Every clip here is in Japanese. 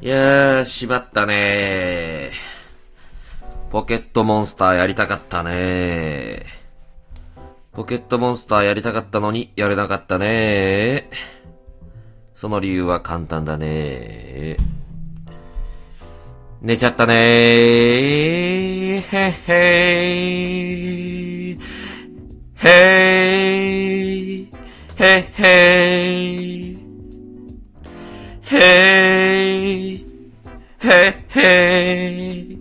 いやー、しまったねポケットモンスターやりたかったねポケットモンスターやりたかったのにやれなかったねその理由は簡単だね寝ちゃったねへへー。へー。へへー。へい、へ、へい、う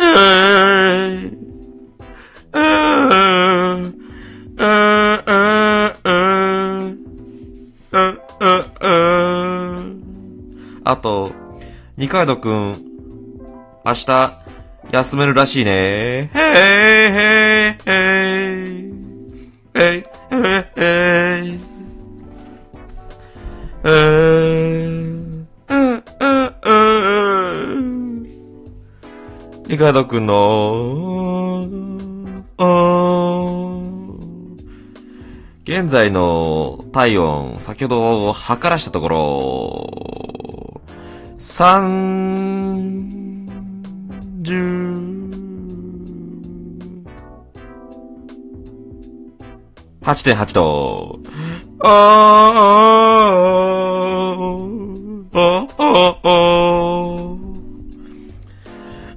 ーん、うーん、うーん。あと、二階堂くん、明日、休めるらしいね。へい、へい、へい、へい、へい、へリカードくんの、現在の体温、先ほど測らしたところ、三十、8.8度。あー、あー、あ、あ、あ、あ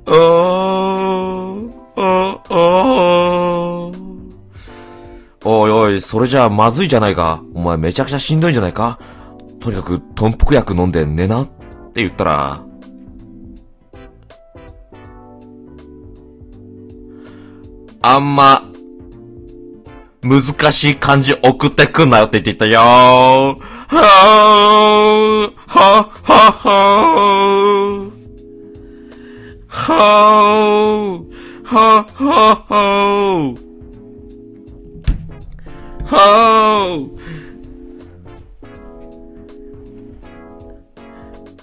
ー、おいおい、それじゃあまずいじゃないか。お前めちゃくちゃしんどいんじゃないか。とにかく、豚腹薬飲んで寝なって言ったら、あんま、難しい漢字送ってくんなよって言ってたよー。はー、は、は、はー。はー、は、は、はー。はー。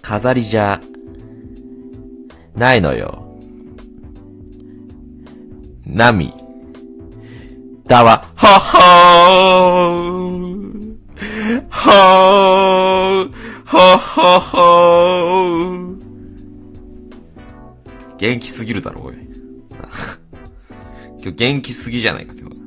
飾りじゃ、ないのよ。波。だわ、はっはー。はー。はっははー。元気すぎるだろ、おい。今日元気すぎじゃないか、今日。